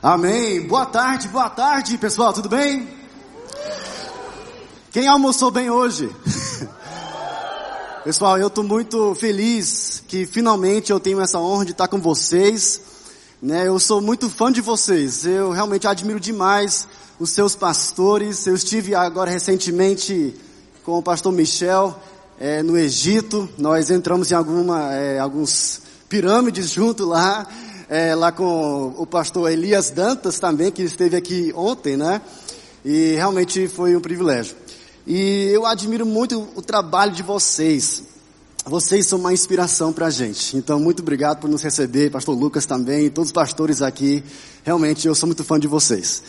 Amém. Boa tarde, boa tarde, pessoal, tudo bem? Quem almoçou bem hoje? Pessoal, eu estou muito feliz que finalmente eu tenho essa honra de estar com vocês. Né, eu sou muito fã de vocês. Eu realmente admiro demais os seus pastores. Eu estive agora recentemente com o pastor Michel é, no Egito. Nós entramos em alguma, é, alguns pirâmides junto lá, é, lá com o pastor Elias Dantas também, que esteve aqui ontem, né? E realmente foi um privilégio. E eu admiro muito o trabalho de vocês. Vocês são uma inspiração para a gente. Então, muito obrigado por nos receber, Pastor Lucas também, todos os pastores aqui. Realmente, eu sou muito fã de vocês.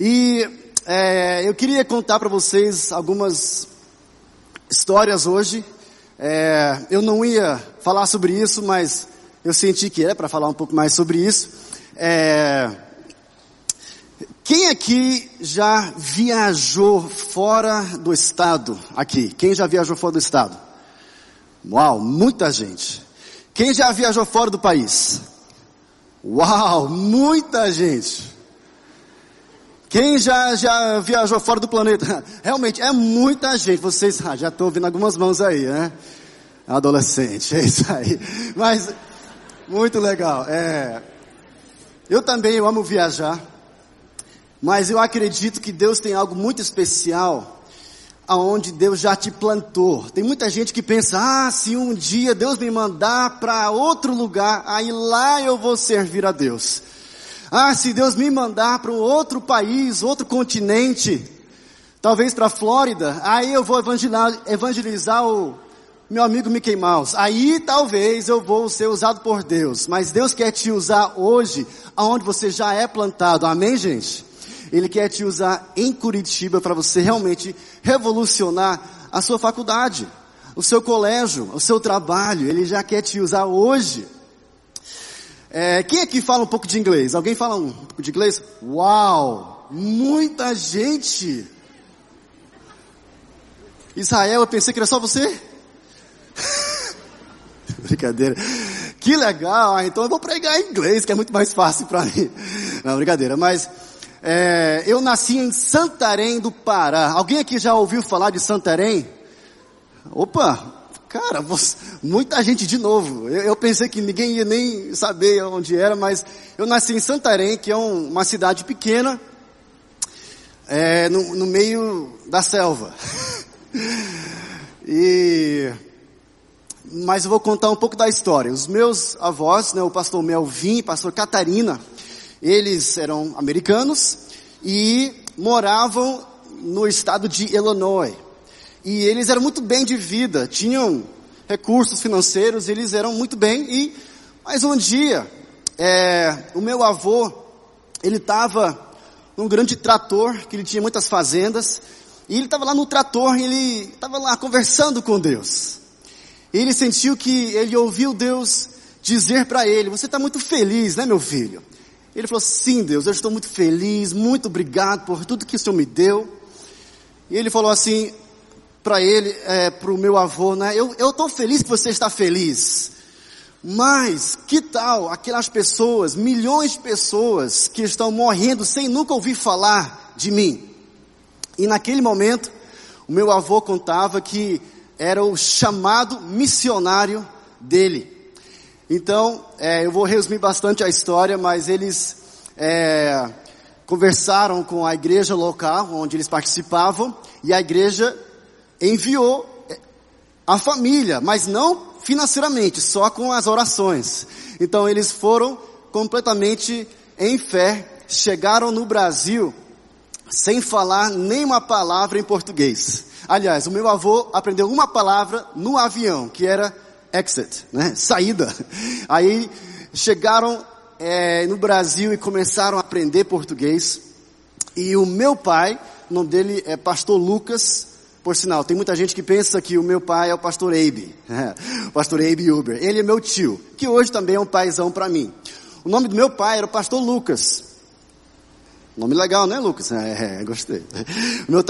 E é, eu queria contar para vocês algumas histórias hoje. É, eu não ia falar sobre isso, mas eu senti que é para falar um pouco mais sobre isso. É, quem aqui já viajou fora do estado? Aqui, quem já viajou fora do estado? Uau, muita gente. Quem já viajou fora do país? Uau, muita gente. Quem já, já viajou fora do planeta? Realmente, é muita gente. Vocês ah, já estão ouvindo algumas mãos aí, né? Adolescente, é isso aí. Mas, muito legal. É, eu também eu amo viajar. Mas eu acredito que Deus tem algo muito especial aonde Deus já te plantou. Tem muita gente que pensa: "Ah, se um dia Deus me mandar para outro lugar, aí lá eu vou servir a Deus". Ah, se Deus me mandar para um outro país, outro continente, talvez para a Flórida, aí eu vou evangelizar, evangelizar o meu amigo Mickey Mouse. Aí talvez eu vou ser usado por Deus. Mas Deus quer te usar hoje, aonde você já é plantado. Amém, gente? Ele quer te usar em Curitiba para você realmente revolucionar a sua faculdade, o seu colégio, o seu trabalho. Ele já quer te usar hoje. É, quem aqui fala um pouco de inglês? Alguém fala um pouco de inglês? Uau! Muita gente! Israel, eu pensei que era só você. brincadeira. Que legal, ah, então eu vou pregar em inglês, que é muito mais fácil para mim. Não, brincadeira, mas é, eu nasci em Santarém do Pará. Alguém aqui já ouviu falar de Santarém? Opa, cara, você, muita gente de novo. Eu, eu, pensei que ninguém ia nem saber onde era, mas eu nasci em Santarém, que é um, uma cidade pequena, é, no, no meio da selva. e mas eu vou contar um pouco da história. Os meus avós, né, o pastor Melvin, pastor Catarina, eles eram americanos e moravam no estado de Illinois. E eles eram muito bem de vida, tinham recursos financeiros, eles eram muito bem. E mas um dia, é, o meu avô, ele estava num grande trator, que ele tinha muitas fazendas, e ele estava lá no trator, ele estava lá conversando com Deus. Ele sentiu que ele ouviu Deus dizer para ele: Você está muito feliz, né, meu filho? Ele falou: Sim, Deus, eu estou muito feliz, muito obrigado por tudo que o Senhor me deu. E ele falou assim para ele, é, para o meu avô, né? Eu estou feliz que você está feliz. Mas que tal aquelas pessoas, milhões de pessoas que estão morrendo sem nunca ouvir falar de mim? E naquele momento, o meu avô contava que era o chamado missionário dele. Então, é, eu vou resumir bastante a história, mas eles é, conversaram com a igreja local onde eles participavam e a igreja enviou é, a família, mas não financeiramente, só com as orações. Então eles foram completamente em fé, chegaram no Brasil sem falar nenhuma palavra em português. Aliás, o meu avô aprendeu uma palavra no avião, que era exit, né? Saída. Aí chegaram é, no Brasil e começaram a aprender português. E o meu pai, o nome dele é Pastor Lucas. Por sinal, tem muita gente que pensa que o meu pai é o Pastor Abe, o Pastor Abe Uber. Ele é meu tio, que hoje também é um paizão para mim. O nome do meu pai era o Pastor Lucas. Nome legal, né, Lucas? É, é gostei. Meu,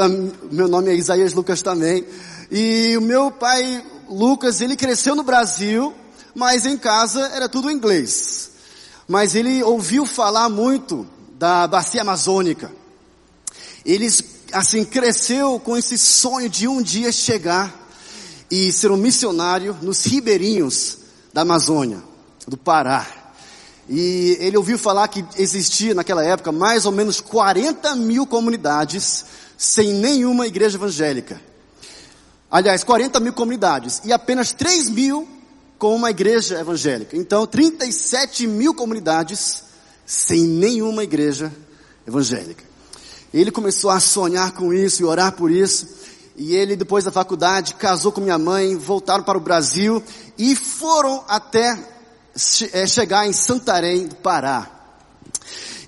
meu nome é Isaías Lucas também. E o meu pai, Lucas, ele cresceu no Brasil, mas em casa era tudo inglês. Mas ele ouviu falar muito da bacia amazônica. Eles, assim, cresceu com esse sonho de um dia chegar e ser um missionário nos ribeirinhos da Amazônia, do Pará. E ele ouviu falar que existia naquela época mais ou menos 40 mil comunidades sem nenhuma igreja evangélica. Aliás, 40 mil comunidades e apenas 3 mil com uma igreja evangélica. Então, 37 mil comunidades sem nenhuma igreja evangélica. Ele começou a sonhar com isso e orar por isso. E ele, depois da faculdade, casou com minha mãe, voltaram para o Brasil e foram até é, chegar em Santarém, do Pará.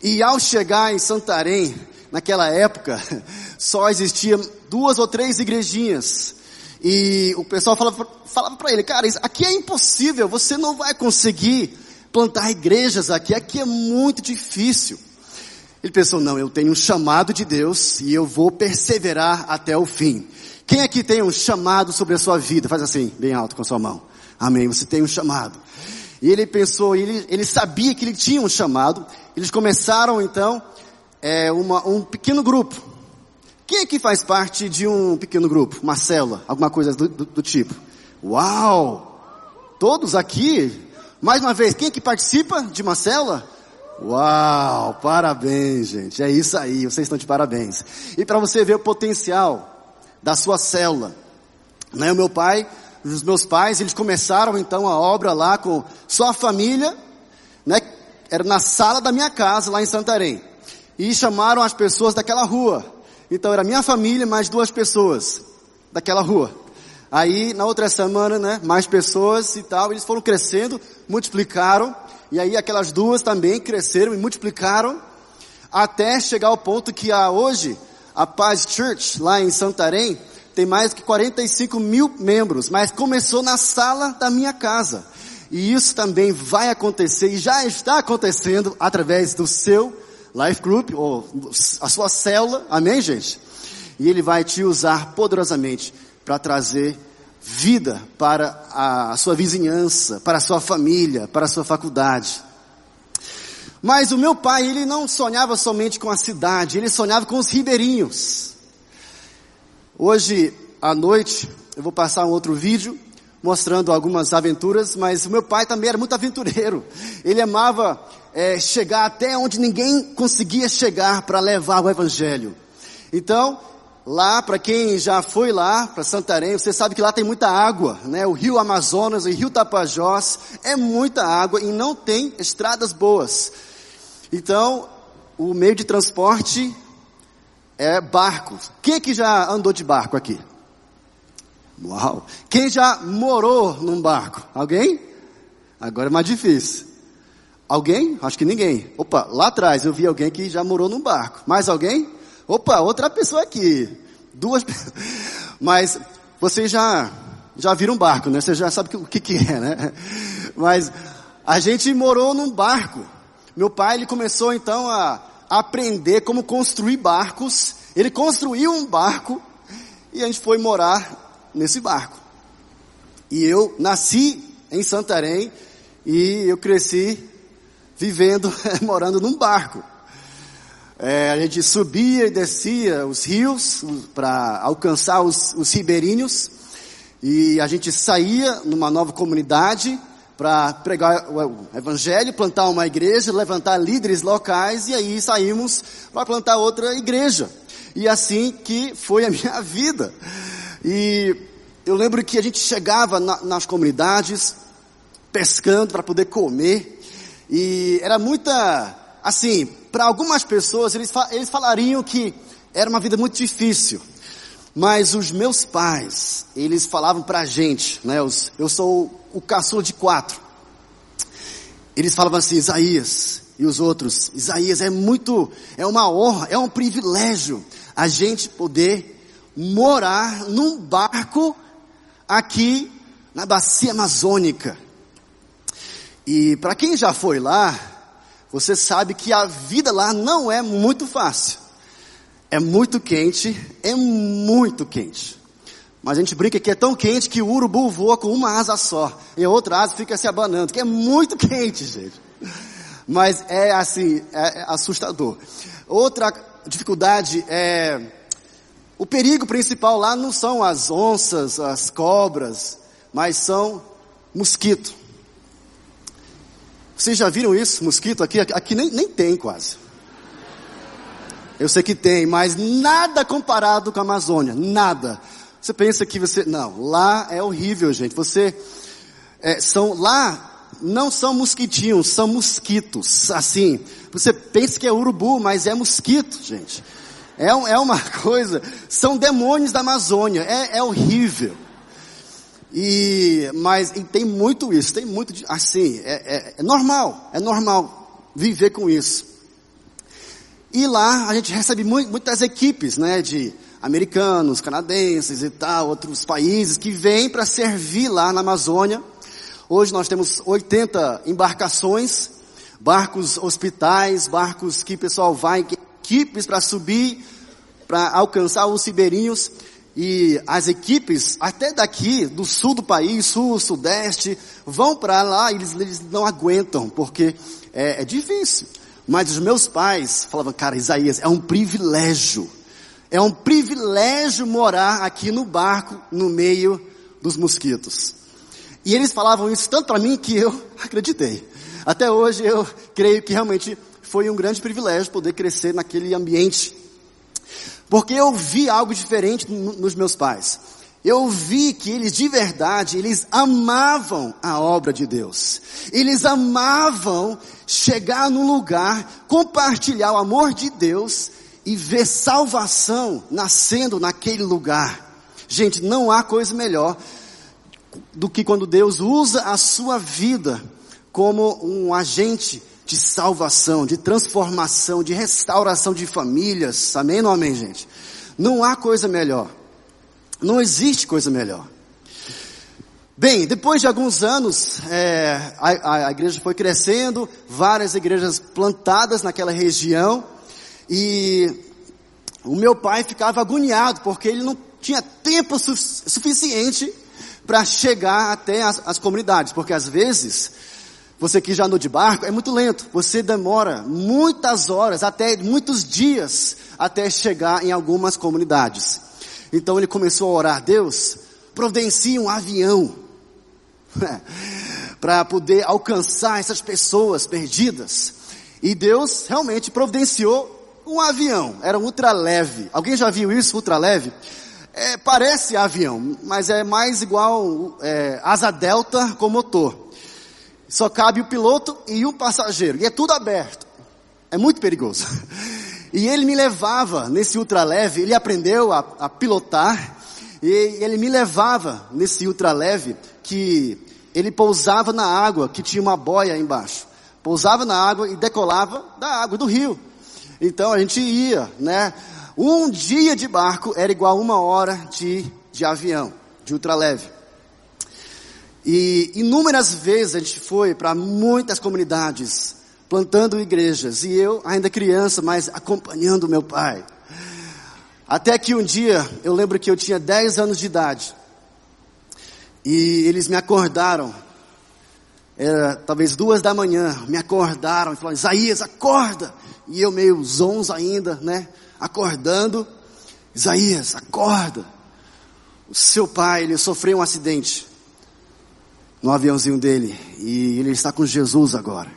E ao chegar em Santarém, naquela época, só existiam duas ou três igrejinhas. E o pessoal falava, falava para ele, cara, aqui é impossível, você não vai conseguir plantar igrejas aqui, aqui é muito difícil. Ele pensou, não, eu tenho um chamado de Deus e eu vou perseverar até o fim. Quem aqui tem um chamado sobre a sua vida? Faz assim, bem alto com a sua mão. Amém, você tem um chamado. E ele pensou, ele, ele sabia que ele tinha um chamado. Eles começaram então é, uma, um pequeno grupo. Quem aqui faz parte de um pequeno grupo? Uma célula, alguma coisa do, do, do tipo? Uau! Todos aqui? Mais uma vez, quem aqui participa de uma célula? Uau! Parabéns, gente. É isso aí, vocês estão de parabéns. E para você ver o potencial da sua célula. Né, o meu pai, os meus pais, eles começaram então a obra lá com sua família, né? Era na sala da minha casa, lá em Santarém. E chamaram as pessoas daquela rua. Então era minha família mais duas pessoas daquela rua. Aí na outra semana, né, mais pessoas e tal, eles foram crescendo, multiplicaram, e aí aquelas duas também cresceram e multiplicaram, até chegar ao ponto que a, hoje, a Paz Church, lá em Santarém, tem mais de 45 mil membros, mas começou na sala da minha casa. E isso também vai acontecer e já está acontecendo através do seu Life Group, ou a sua célula, amém gente? E Ele vai te usar poderosamente para trazer vida para a sua vizinhança, para a sua família, para a sua faculdade. Mas o meu pai, ele não sonhava somente com a cidade, ele sonhava com os ribeirinhos. Hoje à noite, eu vou passar um outro vídeo mostrando algumas aventuras, mas o meu pai também era muito aventureiro. Ele amava é, chegar até onde ninguém conseguia chegar para levar o evangelho. Então, lá, para quem já foi lá, para Santarém, você sabe que lá tem muita água, né? O rio Amazonas, o rio Tapajós, é muita água e não tem estradas boas. Então, o meio de transporte é barco. Quem que já andou de barco aqui? Uau! Quem já morou num barco? Alguém? Agora é mais difícil. Alguém? Acho que ninguém. Opa, lá atrás eu vi alguém que já morou num barco. Mais alguém? Opa, outra pessoa aqui. Duas Mas vocês já, já viram um barco, né? Você já sabe o que, que é, né? Mas a gente morou num barco. Meu pai, ele começou então a aprender como construir barcos. Ele construiu um barco e a gente foi morar nesse barco. E eu nasci em Santarém e eu cresci vivendo, morando num barco. É, a gente subia e descia os rios para alcançar os, os ribeirinhos e a gente saía numa nova comunidade para pregar o evangelho, plantar uma igreja, levantar líderes locais e aí saímos para plantar outra igreja. E assim que foi a minha vida. E eu lembro que a gente chegava na, nas comunidades pescando para poder comer e era muita, assim, para algumas pessoas eles, eles falariam que era uma vida muito difícil. Mas os meus pais, eles falavam para a gente, né? Eu sou o caçula de quatro. Eles falavam assim, Isaías, e os outros, Isaías, é muito, é uma honra, é um privilégio a gente poder morar num barco aqui na bacia amazônica. E para quem já foi lá, você sabe que a vida lá não é muito fácil. É muito quente, é muito quente. Mas a gente brinca que é tão quente que o urubu voa com uma asa só. E a outra asa fica se abanando, que é muito quente, gente. Mas é assim, é, é assustador. Outra dificuldade é o perigo principal lá não são as onças, as cobras, mas são mosquito. Vocês já viram isso, mosquito aqui? Aqui nem, nem tem quase. Eu sei que tem, mas nada comparado com a Amazônia, nada. Você pensa que você, não, lá é horrível, gente. Você, é, são, lá não são mosquitinhos, são mosquitos, assim. Você pensa que é urubu, mas é mosquito, gente. É, é uma coisa, são demônios da Amazônia, é, é horrível. E, mas e tem muito isso, tem muito, assim, é, é, é normal, é normal viver com isso. E lá a gente recebe muito, muitas equipes, né, de americanos, canadenses e tal, outros países que vêm para servir lá na Amazônia. Hoje nós temos 80 embarcações, barcos hospitais, barcos que o pessoal vai, equipes para subir, para alcançar os ribeirinhos. E as equipes, até daqui, do sul do país, sul, sudeste, vão para lá e eles, eles, não aguentam, porque é, é difícil. Mas os meus pais falavam, cara, Isaías, é um privilégio. É um privilégio morar aqui no barco, no meio dos mosquitos. E eles falavam isso tanto para mim que eu acreditei. Até hoje eu creio que realmente foi um grande privilégio poder crescer naquele ambiente. Porque eu vi algo diferente nos meus pais. Eu vi que eles de verdade, eles amavam a obra de Deus. Eles amavam chegar num lugar, compartilhar o amor de Deus e ver salvação nascendo naquele lugar. Gente, não há coisa melhor do que quando Deus usa a sua vida como um agente de salvação, de transformação, de restauração de famílias. Amém ou amém, gente? Não há coisa melhor. Não existe coisa melhor. Bem, depois de alguns anos, é, a, a, igreja foi crescendo, várias igrejas plantadas naquela região, e o meu pai ficava agoniado, porque ele não tinha tempo su suficiente para chegar até as, as, comunidades, porque às vezes, você que já andou de barco, é muito lento, você demora muitas horas, até muitos dias, até chegar em algumas comunidades. Então ele começou a orar, Deus, providencie um avião, para poder alcançar essas pessoas perdidas. E Deus realmente providenciou um avião, era um ultraleve. Alguém já viu isso, ultraleve? É, parece avião, mas é mais igual é, asa delta com motor. Só cabe o piloto e um passageiro, e é tudo aberto. É muito perigoso. E ele me levava nesse ultraleve, ele aprendeu a, a pilotar, e ele me levava nesse ultraleve que ele pousava na água, que tinha uma boia embaixo. Pousava na água e decolava da água do rio. Então a gente ia, né? Um dia de barco era igual a uma hora de, de avião, de ultraleve. E inúmeras vezes a gente foi para muitas comunidades, plantando igrejas, e eu ainda criança, mas acompanhando meu pai. Até que um dia, eu lembro que eu tinha 10 anos de idade, e eles me acordaram, era talvez duas da manhã, me acordaram e falaram, Isaías, acorda! E eu meio zonzo ainda, né? acordando, Isaías, acorda. O seu pai, ele sofreu um acidente no aviãozinho dele e ele está com Jesus agora.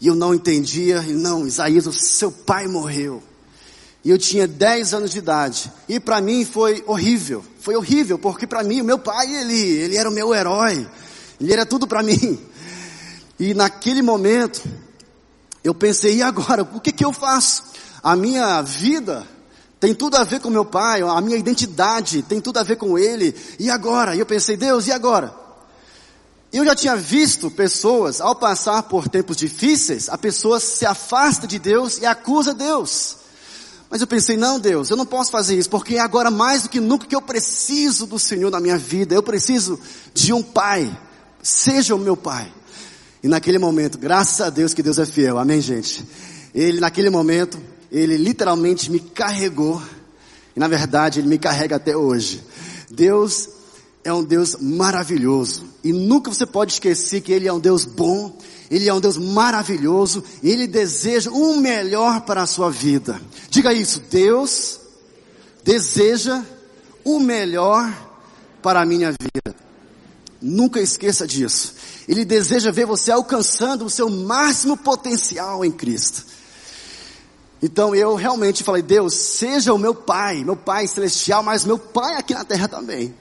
E eu não entendia, não, Isaías, o seu pai morreu. E eu tinha 10 anos de idade. E para mim foi horrível. Foi horrível, porque para mim o meu pai, ele, ele era o meu herói. Ele era tudo para mim. E naquele momento, eu pensei, e agora? O que que eu faço? A minha vida tem tudo a ver com meu pai, a minha identidade tem tudo a ver com ele. E agora? E eu pensei, Deus, e agora? Eu já tinha visto pessoas, ao passar por tempos difíceis, a pessoa se afasta de Deus e acusa Deus. Mas eu pensei, não Deus, eu não posso fazer isso, porque agora mais do que nunca que eu preciso do Senhor na minha vida, eu preciso de um pai, seja o meu pai. E naquele momento, graças a Deus que Deus é fiel, amém gente? Ele naquele momento, ele literalmente me carregou, e na verdade ele me carrega até hoje. Deus é um Deus maravilhoso. E nunca você pode esquecer que Ele é um Deus bom, Ele é um Deus maravilhoso, e Ele deseja o melhor para a sua vida. Diga isso, Deus deseja o melhor para a minha vida. Nunca esqueça disso. Ele deseja ver você alcançando o seu máximo potencial em Cristo. Então eu realmente falei, Deus, seja o meu Pai, meu Pai celestial, mas meu Pai aqui na terra também.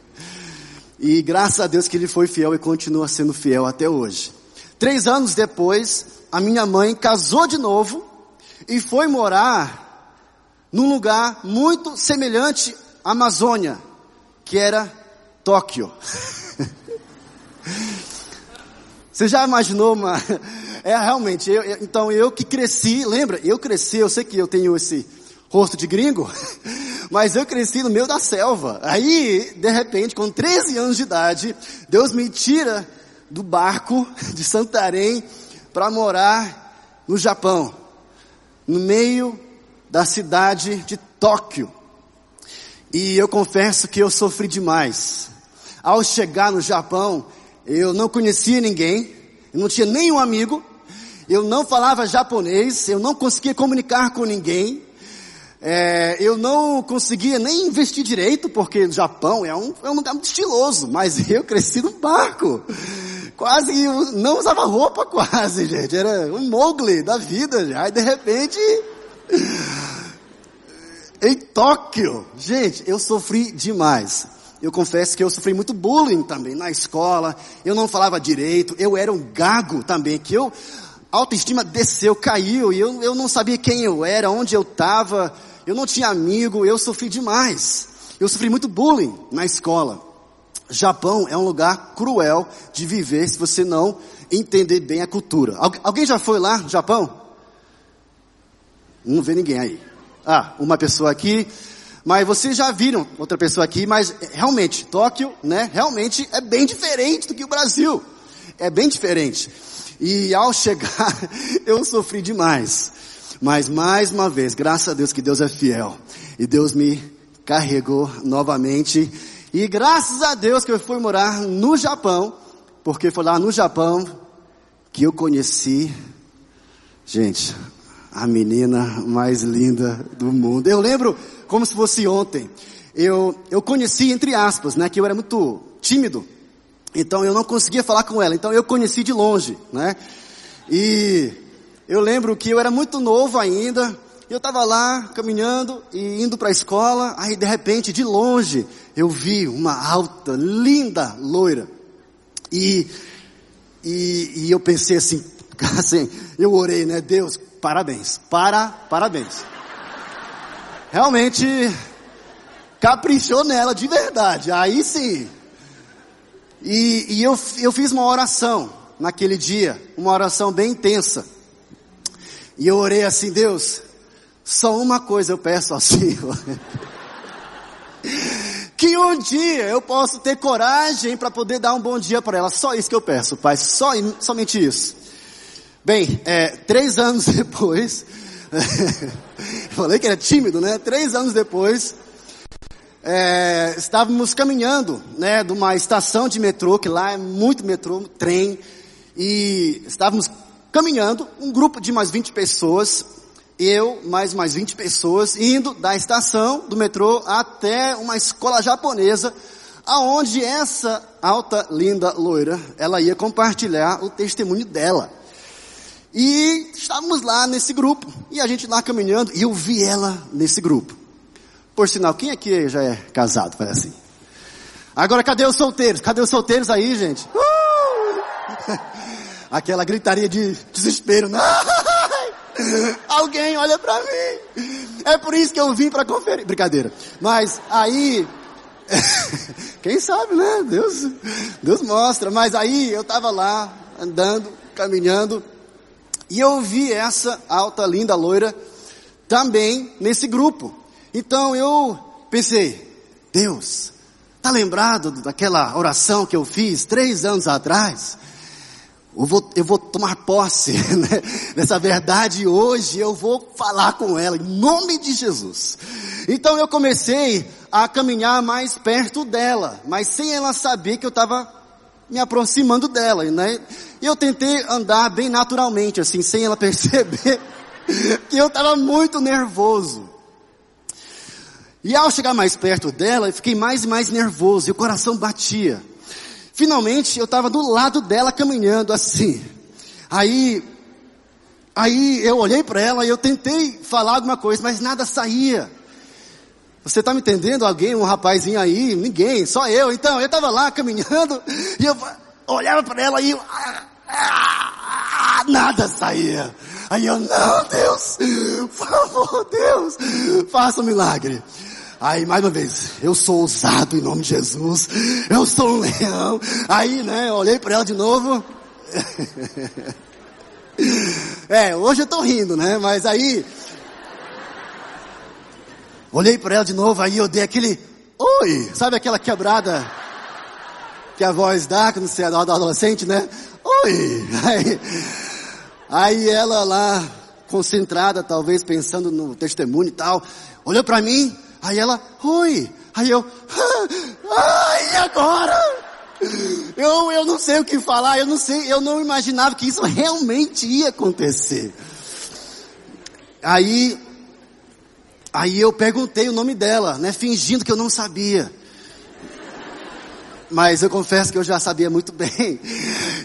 E graças a Deus que ele foi fiel e continua sendo fiel até hoje. Três anos depois, a minha mãe casou de novo e foi morar num lugar muito semelhante à Amazônia, que era Tóquio. Você já imaginou uma... É realmente, eu, então eu que cresci, lembra? Eu cresci, eu sei que eu tenho esse rosto de gringo, mas eu cresci no meio da selva. Aí, de repente, com 13 anos de idade, Deus me tira do barco de Santarém para morar no Japão, no meio da cidade de Tóquio. E eu confesso que eu sofri demais. Ao chegar no Japão, eu não conhecia ninguém, eu não tinha nenhum amigo, eu não falava japonês, eu não conseguia comunicar com ninguém, é, eu não conseguia nem investir direito, porque o Japão é um, é um lugar muito estiloso, mas eu cresci no barco. Quase, não usava roupa quase, gente. Era um Mowgli da vida já. E de repente, em Tóquio, gente, eu sofri demais. Eu confesso que eu sofri muito bullying também na escola. Eu não falava direito. Eu era um gago também, que eu, autoestima desceu, caiu, e eu, eu não sabia quem eu era, onde eu estava eu não tinha amigo, eu sofri demais. Eu sofri muito bullying na escola. Japão é um lugar cruel de viver se você não entender bem a cultura. Algu alguém já foi lá, Japão? Não vê ninguém aí. Ah, uma pessoa aqui. Mas vocês já viram outra pessoa aqui, mas realmente, Tóquio, né, realmente é bem diferente do que o Brasil. É bem diferente. E ao chegar, eu sofri demais. Mas mais uma vez, graças a Deus que Deus é fiel. E Deus me carregou novamente. E graças a Deus que eu fui morar no Japão, porque foi lá no Japão que eu conheci, gente, a menina mais linda do mundo. Eu lembro como se fosse ontem. Eu, eu conheci, entre aspas, né, que eu era muito tímido. Então eu não conseguia falar com ela. Então eu conheci de longe, né? E eu lembro que eu era muito novo ainda, eu estava lá caminhando e indo para a escola, aí de repente, de longe, eu vi uma alta, linda loira. E, e, e eu pensei assim, assim, eu orei, né? Deus, parabéns, para, parabéns. Realmente, caprichou nela de verdade, aí sim. E, e eu, eu fiz uma oração naquele dia, uma oração bem intensa. E eu orei assim, Deus, só uma coisa eu peço ao Senhor. que um dia eu possa ter coragem para poder dar um bom dia para ela. Só isso que eu peço, Pai. Só, somente isso. Bem, é, três anos depois, falei que era tímido, né? Três anos depois, é, estávamos caminhando, né, de uma estação de metrô, que lá é muito metrô, trem, e estávamos caminhando, um grupo de mais 20 pessoas, eu mais mais 20 pessoas, indo da estação do metrô até uma escola japonesa, aonde essa alta, linda loira, ela ia compartilhar o testemunho dela. E estávamos lá nesse grupo, e a gente lá caminhando, e eu vi ela nesse grupo. Por sinal, quem aqui já é casado, parece assim? Agora cadê os solteiros? Cadê os solteiros aí, gente? Uh! aquela gritaria de desespero. Alguém olha para mim. É por isso que eu vim para conferir. Brincadeira. Mas aí, quem sabe, né? Deus, Deus mostra. Mas aí eu estava lá andando, caminhando e eu vi essa alta, linda loira também nesse grupo. Então eu pensei, Deus, tá lembrado daquela oração que eu fiz três anos atrás? Eu vou, eu vou tomar posse né, dessa verdade hoje, eu vou falar com ela em nome de Jesus. Então eu comecei a caminhar mais perto dela, mas sem ela saber que eu estava me aproximando dela, né? E eu tentei andar bem naturalmente, assim, sem ela perceber que eu estava muito nervoso. E ao chegar mais perto dela, eu fiquei mais e mais nervoso, e o coração batia. Finalmente, eu estava do lado dela caminhando assim. Aí, aí eu olhei para ela e eu tentei falar alguma coisa, mas nada saía. Você está me entendendo? Alguém, um rapazinho aí? Ninguém, só eu. Então, eu estava lá caminhando e eu olhava para ela e eu, ah, ah, nada saía. Aí eu, não, Deus, por favor, Deus, faça um milagre. Aí, mais uma vez, eu sou ousado em nome de Jesus, eu sou um leão. Aí, né, olhei para ela de novo. é, hoje eu tô rindo, né, mas aí, olhei para ela de novo, aí eu dei aquele, oi, sabe aquela quebrada que a voz dá quando você é adolescente, né? Oi! Aí, Aí ela lá, concentrada, talvez pensando no testemunho e tal, olhou para mim, aí ela, oi. Aí eu, ai, e agora? Eu, eu não sei o que falar, eu não sei, eu não imaginava que isso realmente ia acontecer. Aí, aí eu perguntei o nome dela, né, fingindo que eu não sabia mas eu confesso que eu já sabia muito bem.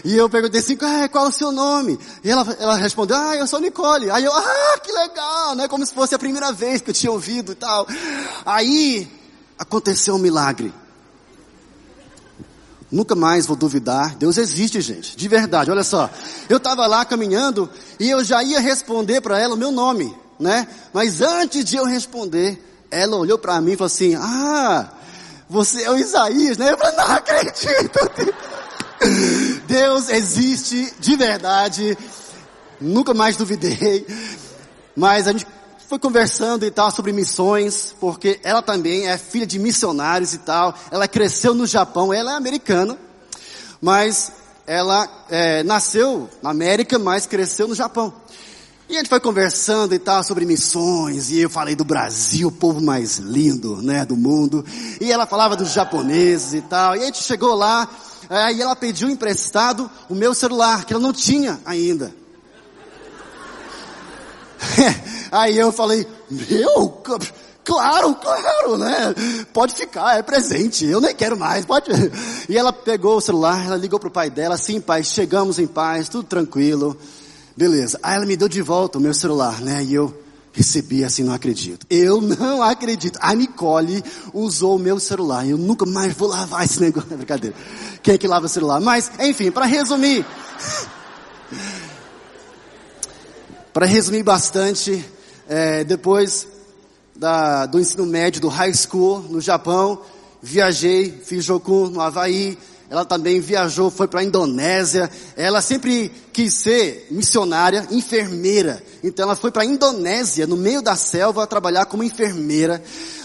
E eu perguntei assim, ah, qual é o seu nome? E ela, ela respondeu, ah, eu sou Nicole. Aí eu, ah, que legal, né? Como se fosse a primeira vez que eu tinha ouvido e tal. Aí, aconteceu um milagre. Nunca mais vou duvidar. Deus existe, gente. De verdade. Olha só. Eu estava lá caminhando e eu já ia responder para ela o meu nome, né? Mas antes de eu responder, ela olhou para mim e falou assim: Ah, você é o Isaías, né? Eu falei, não acredito. Deus existe de verdade. Nunca mais duvidei. Mas a gente foi conversando e tal sobre missões, porque ela também é filha de missionários e tal. Ela cresceu no Japão, ela é americana, mas ela é, nasceu na América, mas cresceu no Japão. E a gente foi conversando e tal sobre missões, e eu falei do Brasil, o povo mais lindo, né, do mundo. E ela falava dos japoneses e tal. E a gente chegou lá, é, e ela pediu emprestado o meu celular, que ela não tinha ainda. Aí eu falei, meu, claro, claro, né? Pode ficar, é presente, eu nem quero mais, pode. E ela pegou o celular, ela ligou pro pai dela, sim pai, chegamos em paz, tudo tranquilo. Beleza. Aí ela me deu de volta o meu celular, né? E eu recebi assim, não acredito. Eu não acredito. A Nicole usou o meu celular. Eu nunca mais vou lavar esse negócio. Brincadeira. Quem é que lava o celular? Mas, enfim, para resumir. para resumir bastante, é, depois da, do ensino médio, do high school no Japão, viajei, fiz Jokun no Havaí, ela também viajou, foi para a Indonésia. Ela sempre quis ser missionária, enfermeira. Então ela foi para a Indonésia, no meio da selva, trabalhar como enfermeira.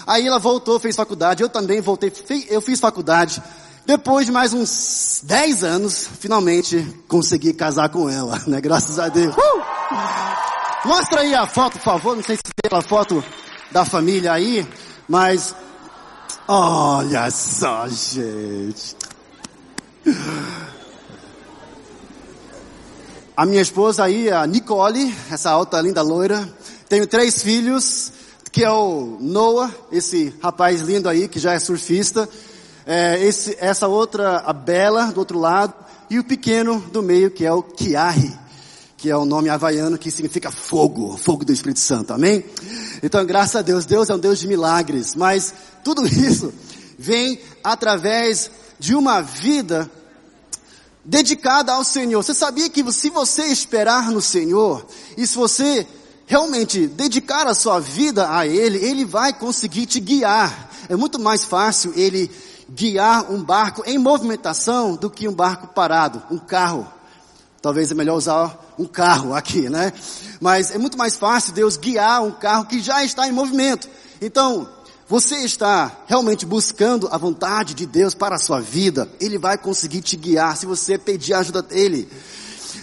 Aí ela voltou, fez faculdade. Eu também voltei, eu fiz faculdade. Depois de mais uns 10 anos, finalmente consegui casar com ela, né? Graças a Deus. Uh! Mostra aí a foto, por favor. Não sei se tem a foto da família aí, mas olha só, gente. A minha esposa aí, a Nicole, essa alta linda loira, tenho três filhos, que é o Noah, esse rapaz lindo aí, que já é surfista, é, esse, essa outra, a Bela, do outro lado, e o pequeno do meio, que é o Kiahi, que é o nome havaiano que significa fogo, fogo do Espírito Santo, amém? Então, graças a Deus, Deus é um Deus de milagres, mas tudo isso vem através de uma vida dedicada ao Senhor. Você sabia que se você esperar no Senhor, e se você realmente dedicar a sua vida a Ele, Ele vai conseguir te guiar. É muito mais fácil Ele guiar um barco em movimentação do que um barco parado, um carro. Talvez é melhor usar um carro aqui, né? Mas é muito mais fácil Deus guiar um carro que já está em movimento. Então, você está realmente buscando a vontade de Deus para a sua vida, Ele vai conseguir te guiar se você pedir a ajuda dEle.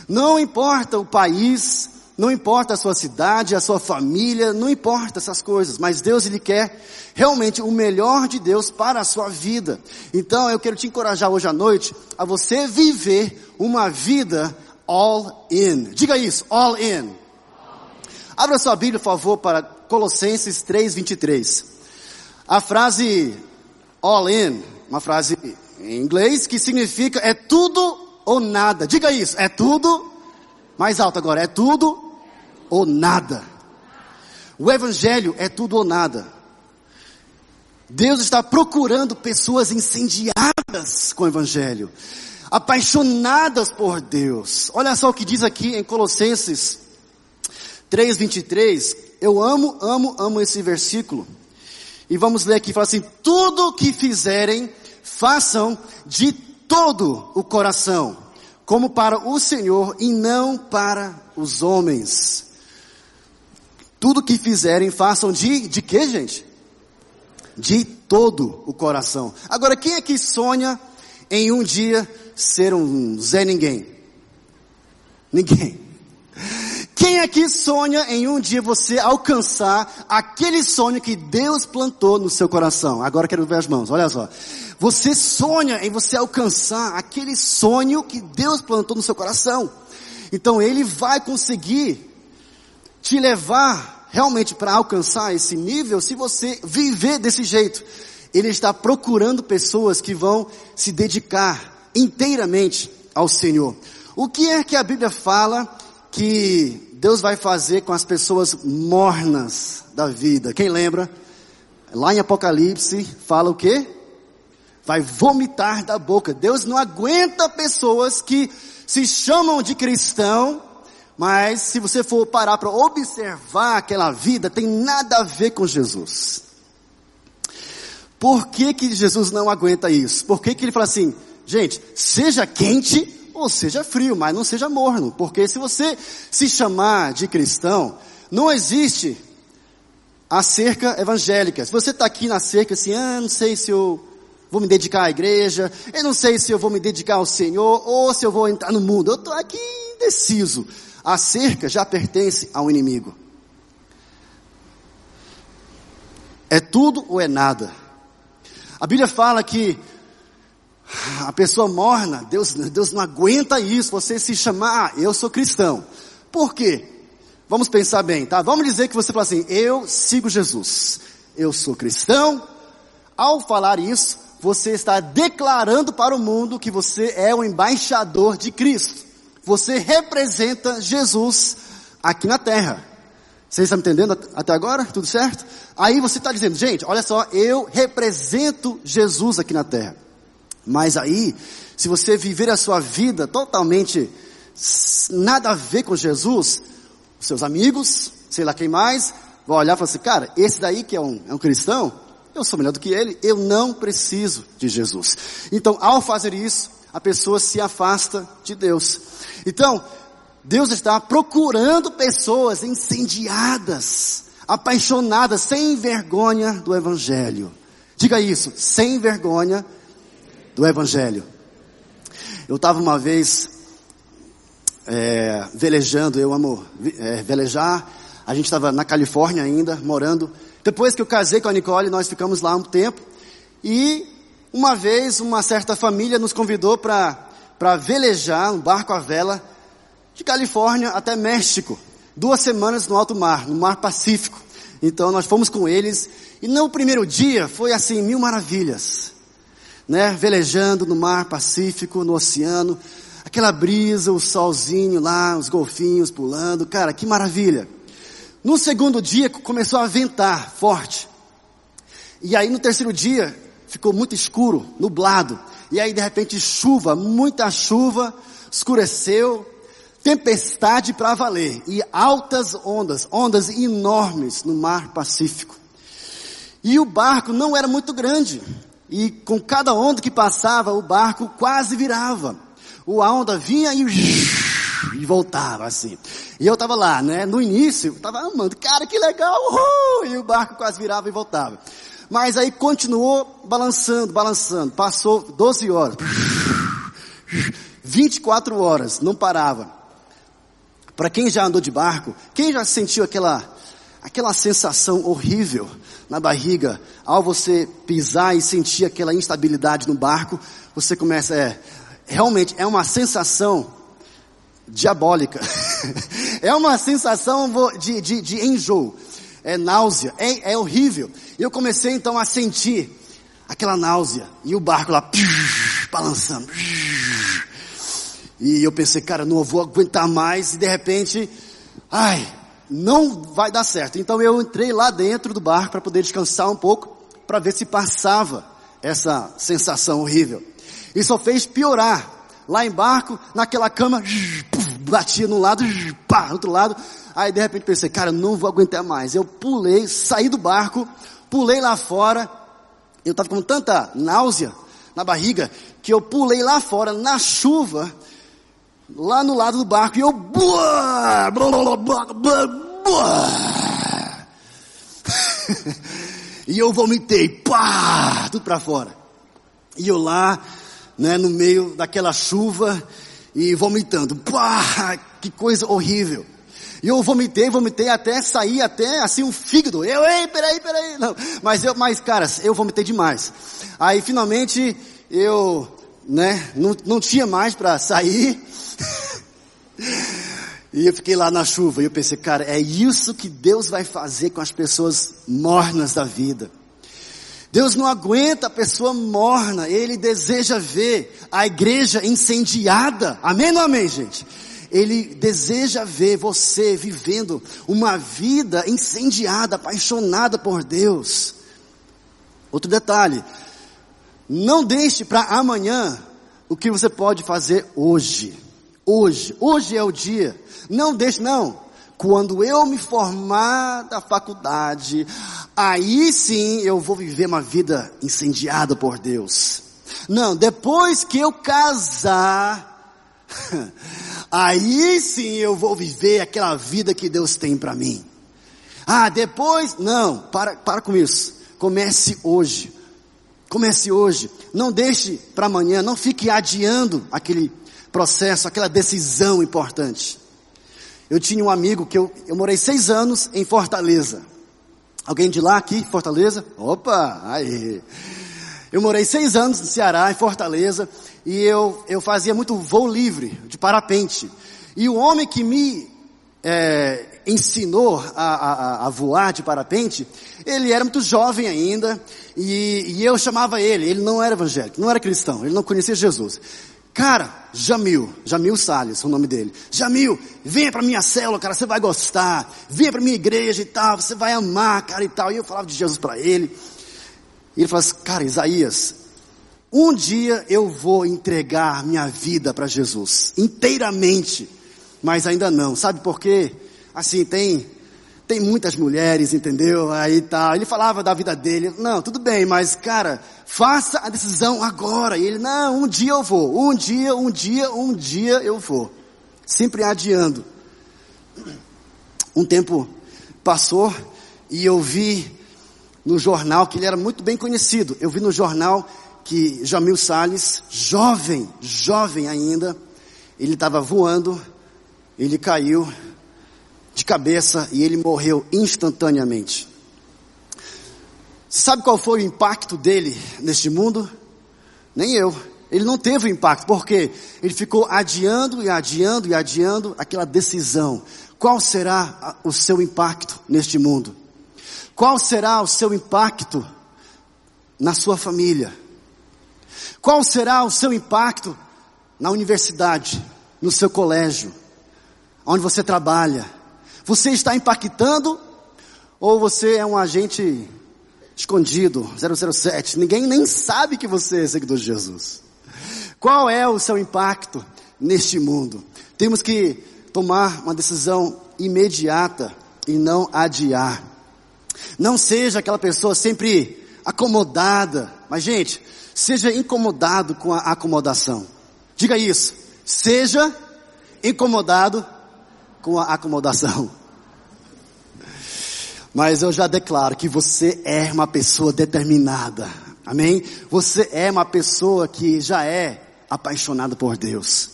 Não importa o país, não importa a sua cidade, a sua família, não importa essas coisas, mas Deus ele quer realmente o melhor de Deus para a sua vida. Então eu quero te encorajar hoje à noite a você viver uma vida all in. Diga isso, all in. Abra sua Bíblia, por favor, para Colossenses 3:23. A frase all in, uma frase em inglês que significa é tudo ou nada. Diga isso, é tudo mais alto agora, é tudo ou nada. O evangelho é tudo ou nada. Deus está procurando pessoas incendiadas com o evangelho, apaixonadas por Deus. Olha só o que diz aqui em Colossenses 3:23. Eu amo, amo, amo esse versículo. E vamos ler aqui, fala assim: tudo que fizerem, façam de todo o coração, como para o Senhor e não para os homens. Tudo que fizerem, façam de, de quê, gente? De todo o coração. Agora, quem é que sonha em um dia ser um Zé Ninguém? Ninguém. Quem aqui sonha em um dia você alcançar aquele sonho que Deus plantou no seu coração? Agora quero ver as mãos, olha só. Você sonha em você alcançar aquele sonho que Deus plantou no seu coração. Então Ele vai conseguir te levar realmente para alcançar esse nível se você viver desse jeito. Ele está procurando pessoas que vão se dedicar inteiramente ao Senhor. O que é que a Bíblia fala que Deus vai fazer com as pessoas mornas da vida. Quem lembra? Lá em Apocalipse fala o quê? Vai vomitar da boca. Deus não aguenta pessoas que se chamam de cristão, mas se você for parar para observar aquela vida, tem nada a ver com Jesus. Por que que Jesus não aguenta isso? Por que que ele fala assim, gente, seja quente ou seja frio, mas não seja morno, porque se você se chamar de cristão, não existe a cerca evangélica. Se você está aqui na cerca assim, ah, não sei se eu vou me dedicar à igreja, eu não sei se eu vou me dedicar ao Senhor, ou se eu vou entrar no mundo, eu estou aqui indeciso. A cerca já pertence ao inimigo. É tudo ou é nada. A Bíblia fala que a pessoa morna, Deus, Deus não aguenta isso, você se chamar, ah, eu sou cristão. Por quê? Vamos pensar bem, tá? Vamos dizer que você fala assim, eu sigo Jesus, eu sou cristão. Ao falar isso, você está declarando para o mundo que você é o embaixador de Cristo. Você representa Jesus aqui na terra. Vocês estão entendendo até agora? Tudo certo? Aí você está dizendo, gente, olha só, eu represento Jesus aqui na terra. Mas aí, se você viver a sua vida totalmente nada a ver com Jesus, seus amigos, sei lá quem mais, vão olhar e falar assim, cara, esse daí que é um, é um cristão, eu sou melhor do que ele, eu não preciso de Jesus. Então, ao fazer isso, a pessoa se afasta de Deus. Então, Deus está procurando pessoas incendiadas, apaixonadas, sem vergonha do Evangelho. Diga isso, sem vergonha do Evangelho. Eu estava uma vez é, velejando, eu amo é, velejar. A gente estava na Califórnia ainda, morando. Depois que eu casei com a Nicole, nós ficamos lá um tempo. E uma vez, uma certa família nos convidou para velejar um barco à vela de Califórnia até México. Duas semanas no alto mar, no mar Pacífico. Então nós fomos com eles. E no primeiro dia foi assim, mil maravilhas né, velejando no mar Pacífico, no oceano, aquela brisa, o solzinho lá, os golfinhos pulando, cara, que maravilha. No segundo dia começou a ventar forte. E aí no terceiro dia ficou muito escuro, nublado. E aí de repente chuva, muita chuva, escureceu, tempestade para valer e altas ondas, ondas enormes no mar Pacífico. E o barco não era muito grande. E com cada onda que passava, o barco quase virava. O a onda vinha e, e voltava assim. E eu tava lá, né? No início, tava amando. Cara, que legal! Uhul! E o barco quase virava e voltava. Mas aí continuou balançando, balançando. Passou 12 horas. 24 horas, não parava. Para quem já andou de barco, quem já sentiu aquela, aquela sensação horrível na barriga ao você pisar e sentir aquela instabilidade no barco, você começa, é, realmente é uma sensação diabólica. é uma sensação de, de, de enjoo. É náusea. É, é horrível. E eu comecei então a sentir aquela náusea. E o barco lá, balançando. E eu pensei, cara, não vou aguentar mais. E de repente, ai, não vai dar certo. Então eu entrei lá dentro do barco para poder descansar um pouco, para ver se passava essa sensação horrível. E só fez piorar. Lá embarco, naquela cama, batia num lado, pá, no outro lado. Aí de repente pensei, cara, não vou aguentar mais. Eu pulei, saí do barco, pulei lá fora. Eu estava com tanta náusea na barriga que eu pulei lá fora na chuva lá no lado do barco e eu e eu vomitei, pá, tudo para fora. E eu lá, né, no meio daquela chuva e vomitando, pá, que coisa horrível. E eu vomitei, vomitei até sair até assim um fígado. Eu, ei, peraí, peraí, não. Mas eu, mas cara, eu vomitei demais. Aí finalmente eu, né, não, não tinha mais para sair. E eu fiquei lá na chuva e eu pensei, cara, é isso que Deus vai fazer com as pessoas mornas da vida. Deus não aguenta a pessoa morna, Ele deseja ver a igreja incendiada. Amém ou amém, gente? Ele deseja ver você vivendo uma vida incendiada, apaixonada por Deus. Outro detalhe, não deixe para amanhã o que você pode fazer hoje. Hoje, hoje é o dia. Não deixe, não. Quando eu me formar da faculdade, aí sim eu vou viver uma vida incendiada por Deus. Não, depois que eu casar, aí sim eu vou viver aquela vida que Deus tem para mim. Ah, depois, não, para, para com isso. Comece hoje. Comece hoje. Não deixe para amanhã, não fique adiando aquele processo, aquela decisão importante. Eu tinha um amigo que eu, eu morei seis anos em Fortaleza. Alguém de lá aqui, Fortaleza? Opa, aí. Eu morei seis anos no Ceará, em Fortaleza, e eu, eu fazia muito voo livre, de parapente. E o homem que me é, ensinou a, a, a, voar de parapente, ele era muito jovem ainda, e, e eu chamava ele, ele não era evangélico, não era cristão, ele não conhecia Jesus. Cara, Jamil, Jamil Salles, o nome dele. Jamil, venha para minha célula, cara, você vai gostar. Venha para minha igreja e tal, você vai amar, cara e tal. E eu falava de Jesus para ele. E ele falou assim, cara, Isaías, um dia eu vou entregar minha vida para Jesus, inteiramente, mas ainda não. Sabe por quê? Assim, tem tem muitas mulheres, entendeu? Aí tal. Ele falava da vida dele. Não, tudo bem, mas cara, faça a decisão agora. E ele, não, um dia eu vou. Um dia, um dia, um dia eu vou. Sempre adiando. Um tempo passou e eu vi no jornal que ele era muito bem conhecido. Eu vi no jornal que Jamil Salles, jovem, jovem ainda, ele estava voando, ele caiu de cabeça e ele morreu instantaneamente. Você sabe qual foi o impacto dele neste mundo? Nem eu. Ele não teve impacto, porque ele ficou adiando e adiando e adiando aquela decisão. Qual será o seu impacto neste mundo? Qual será o seu impacto na sua família? Qual será o seu impacto na universidade, no seu colégio, onde você trabalha? Você está impactando ou você é um agente escondido, 007? Ninguém nem sabe que você é seguidor de Jesus. Qual é o seu impacto neste mundo? Temos que tomar uma decisão imediata e não adiar. Não seja aquela pessoa sempre acomodada. Mas gente, seja incomodado com a acomodação. Diga isso. Seja incomodado com a acomodação. Mas eu já declaro que você é uma pessoa determinada. Amém? Você é uma pessoa que já é apaixonada por Deus.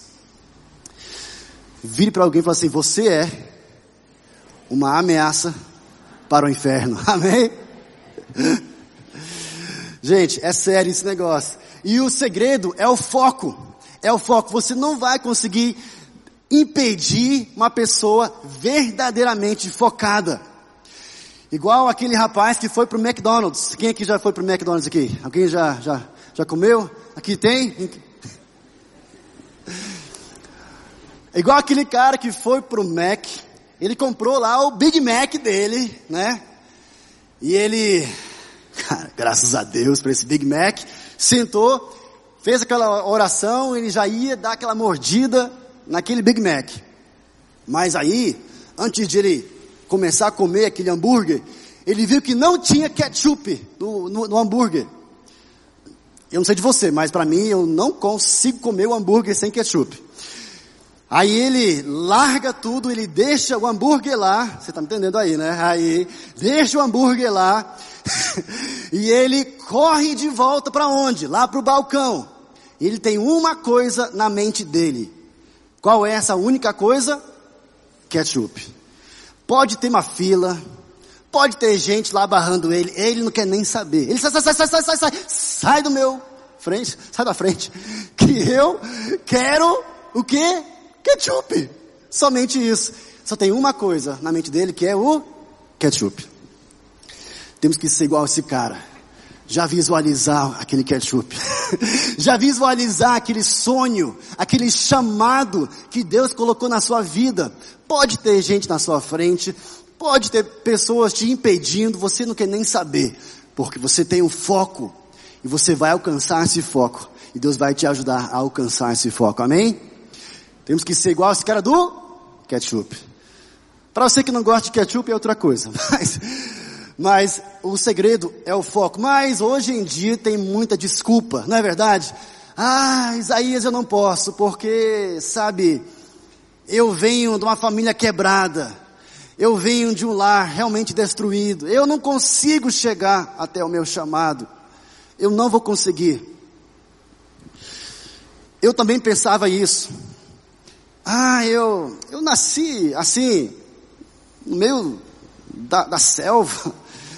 vire para alguém e fale assim: Você é uma ameaça para o inferno. Amém? Gente, é sério esse negócio. E o segredo é o foco. É o foco. Você não vai conseguir impedir uma pessoa verdadeiramente focada. Igual aquele rapaz que foi pro McDonald's. Quem aqui já foi pro McDonald's aqui? Alguém já, já, já comeu? Aqui tem? Igual aquele cara que foi pro Mac. Ele comprou lá o Big Mac dele, né? E ele, cara, graças a Deus por esse Big Mac, sentou, fez aquela oração, ele já ia dar aquela mordida naquele Big Mac. Mas aí, antes de ele começar a comer aquele hambúrguer, ele viu que não tinha ketchup no, no, no hambúrguer. Eu não sei de você, mas para mim eu não consigo comer o hambúrguer sem ketchup. Aí ele larga tudo, ele deixa o hambúrguer lá, você está me entendendo aí, né? Aí deixa o hambúrguer lá e ele corre de volta para onde? Lá para o balcão. Ele tem uma coisa na mente dele. Qual é essa única coisa? Ketchup. Pode ter uma fila, pode ter gente lá barrando ele, ele não quer nem saber. Ele sai, sai, sai, sai, sai, sai, sai, sai do meu frente, sai da frente, que eu quero o quê? Ketchup. Somente isso. Só tem uma coisa na mente dele que é o ketchup. Temos que ser igual esse cara. Já visualizar aquele ketchup. Já visualizar aquele sonho, aquele chamado que Deus colocou na sua vida. Pode ter gente na sua frente, pode ter pessoas te impedindo, você não quer nem saber, porque você tem um foco e você vai alcançar esse foco. E Deus vai te ajudar a alcançar esse foco. Amém? Temos que ser igual esse cara do ketchup. Para você que não gosta de ketchup é outra coisa, mas, mas o segredo é o foco. Mas hoje em dia tem muita desculpa, não é verdade? Ah, Isaías eu não posso, porque, sabe, eu venho de uma família quebrada. Eu venho de um lar realmente destruído. Eu não consigo chegar até o meu chamado. Eu não vou conseguir. Eu também pensava isso. Ah, eu, eu nasci assim, no meio da, da selva.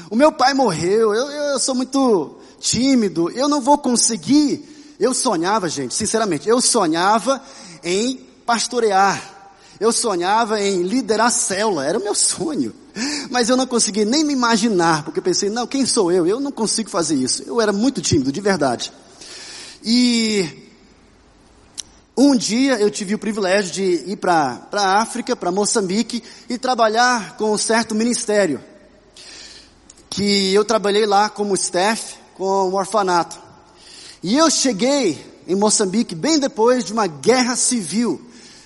O meu pai morreu, eu, eu sou muito tímido, eu não vou conseguir. Eu sonhava, gente, sinceramente, eu sonhava em pastorear. Eu sonhava em liderar célula, era o meu sonho. Mas eu não consegui nem me imaginar, porque pensei, não, quem sou eu? Eu não consigo fazer isso. Eu era muito tímido, de verdade. E um dia eu tive o privilégio de ir para a África, para Moçambique, e trabalhar com um certo ministério. Que eu trabalhei lá como staff, com um orfanato. E eu cheguei em Moçambique bem depois de uma guerra civil.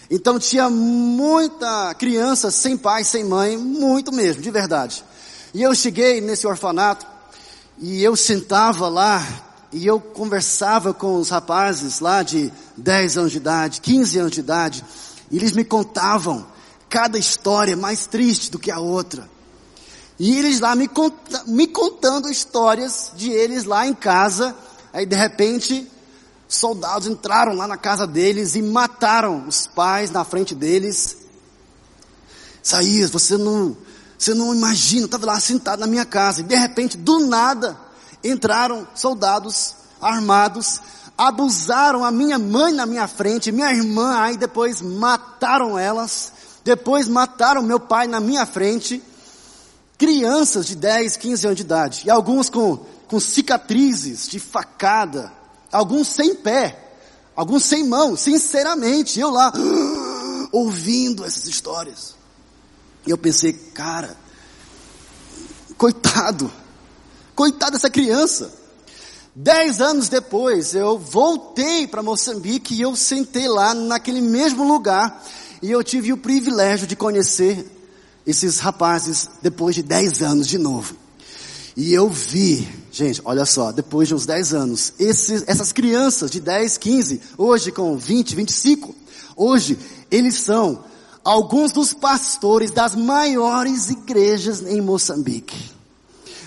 Então tinha muita criança sem pai, sem mãe, muito mesmo, de verdade. E eu cheguei nesse orfanato, e eu sentava lá e eu conversava com os rapazes lá de 10 anos de idade, 15 anos de idade, e eles me contavam cada história mais triste do que a outra. E eles lá me, conta, me contando histórias de eles lá em casa, aí de repente soldados entraram lá na casa deles e mataram os pais na frente deles. Isaías, você não, você não imagina, eu estava lá sentado na minha casa e de repente, do nada, entraram soldados armados, abusaram a minha mãe na minha frente, minha irmã, aí depois mataram elas, depois mataram meu pai na minha frente, crianças de 10, 15 anos de idade, e alguns com, com cicatrizes de facada, alguns sem pé, alguns sem mão, sinceramente, eu lá, ouvindo essas histórias. E eu pensei, cara, coitado, Coitada dessa criança. Dez anos depois, eu voltei para Moçambique e eu sentei lá naquele mesmo lugar e eu tive o privilégio de conhecer esses rapazes depois de dez anos de novo. E eu vi, gente, olha só, depois de uns dez anos, esses, essas crianças de 10, 15, hoje com 20, 25, hoje eles são alguns dos pastores das maiores igrejas em Moçambique.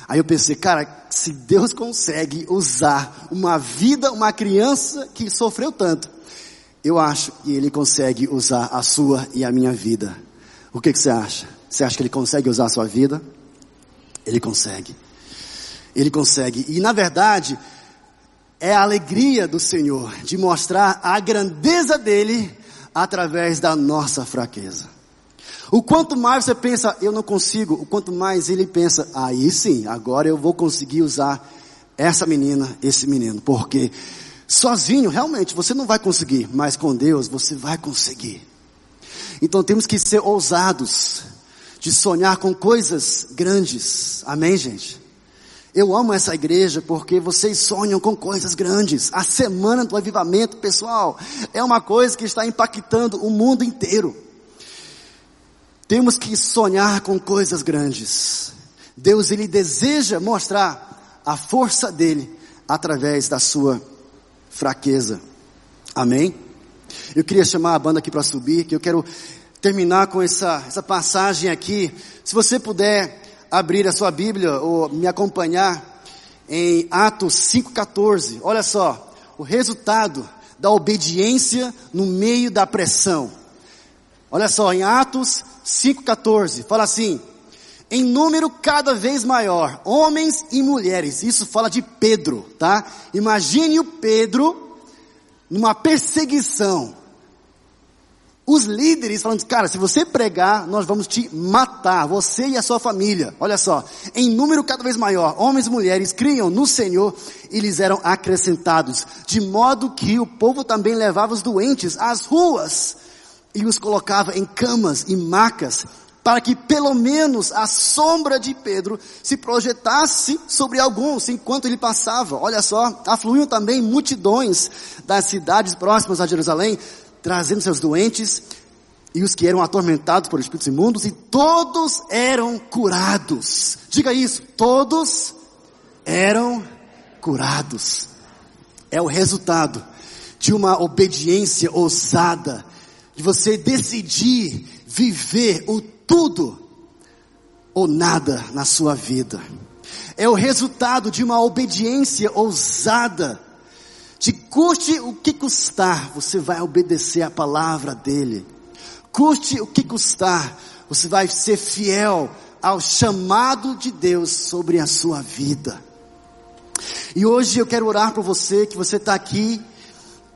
Aí eu pensei, cara, se Deus consegue usar uma vida, uma criança que sofreu tanto, eu acho que Ele consegue usar a sua e a minha vida. O que, que você acha? Você acha que Ele consegue usar a sua vida? Ele consegue. Ele consegue. E na verdade, é a alegria do Senhor de mostrar a grandeza dele através da nossa fraqueza. O quanto mais você pensa, eu não consigo, o quanto mais ele pensa, aí sim, agora eu vou conseguir usar essa menina, esse menino, porque sozinho realmente você não vai conseguir, mas com Deus você vai conseguir. Então temos que ser ousados de sonhar com coisas grandes. Amém, gente? Eu amo essa igreja porque vocês sonham com coisas grandes. A semana do avivamento, pessoal, é uma coisa que está impactando o mundo inteiro. Temos que sonhar com coisas grandes. Deus, Ele deseja mostrar a força dEle através da sua fraqueza. Amém? Eu queria chamar a banda aqui para subir, que eu quero terminar com essa, essa passagem aqui. Se você puder abrir a sua Bíblia ou me acompanhar em Atos 5,14. Olha só, o resultado da obediência no meio da pressão. Olha só, em Atos 5,14, fala assim: em número cada vez maior, homens e mulheres. Isso fala de Pedro, tá? Imagine o Pedro numa perseguição os líderes falando, cara, se você pregar, nós vamos te matar, você e a sua família. Olha só, em número cada vez maior, homens e mulheres criam no Senhor e lhes eram acrescentados, de modo que o povo também levava os doentes às ruas e os colocava em camas e macas, para que pelo menos a sombra de Pedro se projetasse sobre alguns enquanto ele passava. Olha só, afluíam também multidões das cidades próximas a Jerusalém, trazendo seus doentes e os que eram atormentados por espíritos imundos, e todos eram curados. Diga isso, todos eram curados. É o resultado de uma obediência ousada, de você decidir viver o tudo ou nada na sua vida. É o resultado de uma obediência ousada, te custe o que custar, você vai obedecer a palavra dele. Custe o que custar, você vai ser fiel ao chamado de Deus sobre a sua vida. E hoje eu quero orar por você, que você está aqui,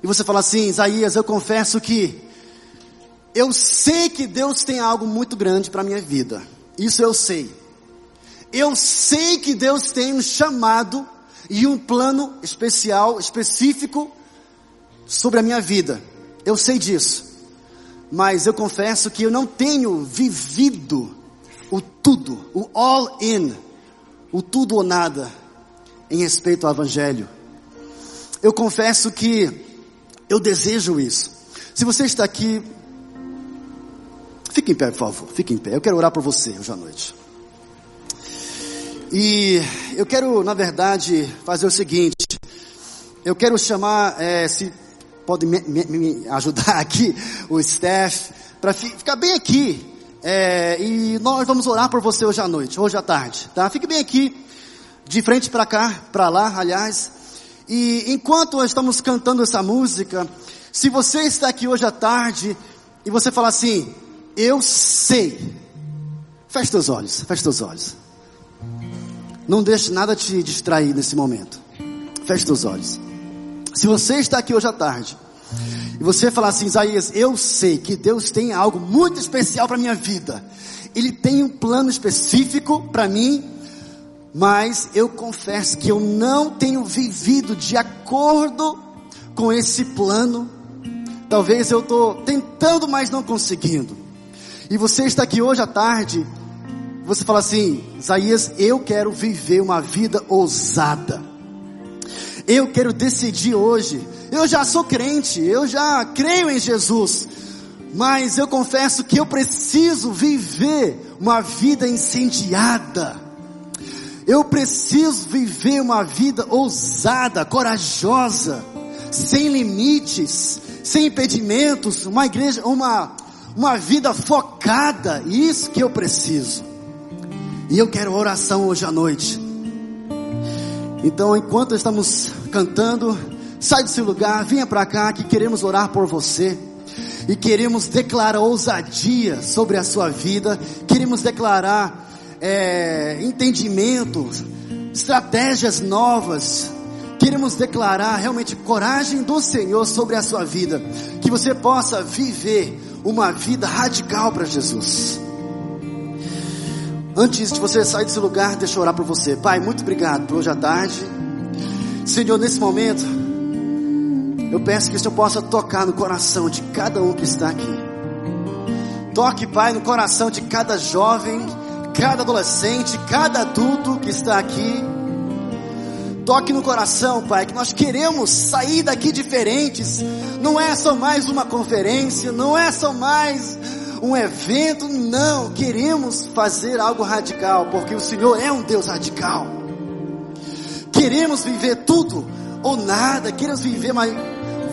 e você fala assim, Isaías, eu confesso que eu sei que Deus tem algo muito grande para a minha vida. Isso eu sei. Eu sei que Deus tem um chamado e um plano especial, específico sobre a minha vida. Eu sei disso. Mas eu confesso que eu não tenho vivido o tudo, o all in, o tudo ou nada em respeito ao evangelho. Eu confesso que eu desejo isso. Se você está aqui, fique em pé, por favor. Fique em pé. Eu quero orar por você hoje à noite. E eu quero, na verdade, fazer o seguinte. Eu quero chamar, é, se pode me, me, me, ajudar aqui, o Steph, para fi, ficar bem aqui. É, e nós vamos orar por você hoje à noite, hoje à tarde, tá? Fique bem aqui, de frente para cá, para lá, aliás. E enquanto nós estamos cantando essa música, se você está aqui hoje à tarde e você fala assim, eu sei. Feche seus olhos, feche seus olhos. Não deixe nada te distrair nesse momento. Feche seus olhos. Se você está aqui hoje à tarde e você falar assim, Isaías, eu sei que Deus tem algo muito especial para minha vida. Ele tem um plano específico para mim, mas eu confesso que eu não tenho vivido de acordo com esse plano. Talvez eu estou tentando, mas não conseguindo. E você está aqui hoje à tarde você fala assim, Isaías, eu quero viver uma vida ousada. Eu quero decidir hoje. Eu já sou crente, eu já creio em Jesus. Mas eu confesso que eu preciso viver uma vida incendiada. Eu preciso viver uma vida ousada, corajosa, sem limites, sem impedimentos, uma igreja, uma, uma vida focada. Isso que eu preciso. E eu quero oração hoje à noite. Então, enquanto estamos cantando, Sai do seu lugar, venha para cá que queremos orar por você. E queremos declarar ousadia sobre a sua vida. Queremos declarar é, entendimento, estratégias novas. Queremos declarar realmente coragem do Senhor sobre a sua vida. Que você possa viver uma vida radical para Jesus. Antes de você sair desse lugar, deixa eu orar por você. Pai, muito obrigado por hoje à tarde. Senhor, nesse momento, eu peço que o Senhor possa tocar no coração de cada um que está aqui. Toque, Pai, no coração de cada jovem, cada adolescente, cada adulto que está aqui. Toque no coração, Pai, que nós queremos sair daqui diferentes. Não é só mais uma conferência, não é só mais um evento, não. Queremos fazer algo radical, porque o Senhor é um Deus radical. Queremos viver tudo ou nada, queremos viver uma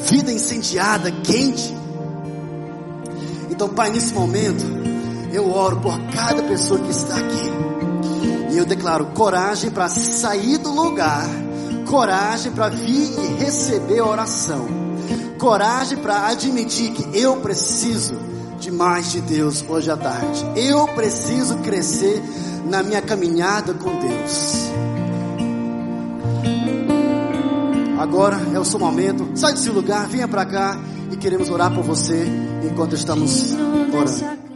vida incendiada, quente. Então, Pai, nesse momento, eu oro por cada pessoa que está aqui. E eu declaro coragem para sair do lugar, coragem para vir e receber a oração, coragem para admitir que eu preciso de mais de Deus hoje à tarde. Eu preciso crescer na minha caminhada com Deus. Agora é o seu momento. Sai desse lugar, venha para cá e queremos orar por você enquanto estamos orando.